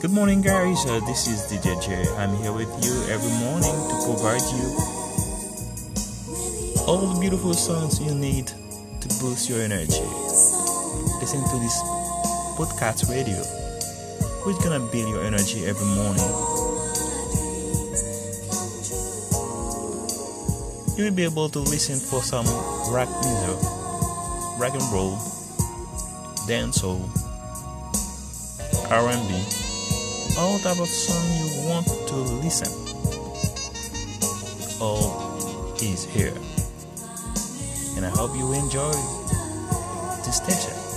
Good morning, guys. Uh, this is DJ J. I'm here with you every morning to provide you all the beautiful songs you need to boost your energy. Listen to this podcast radio, which gonna build your energy every morning. You will be able to listen for some rock music, rock and roll, dancehall, R&B, all type of song you want to listen. Oh, all is here, and I hope you enjoy this station.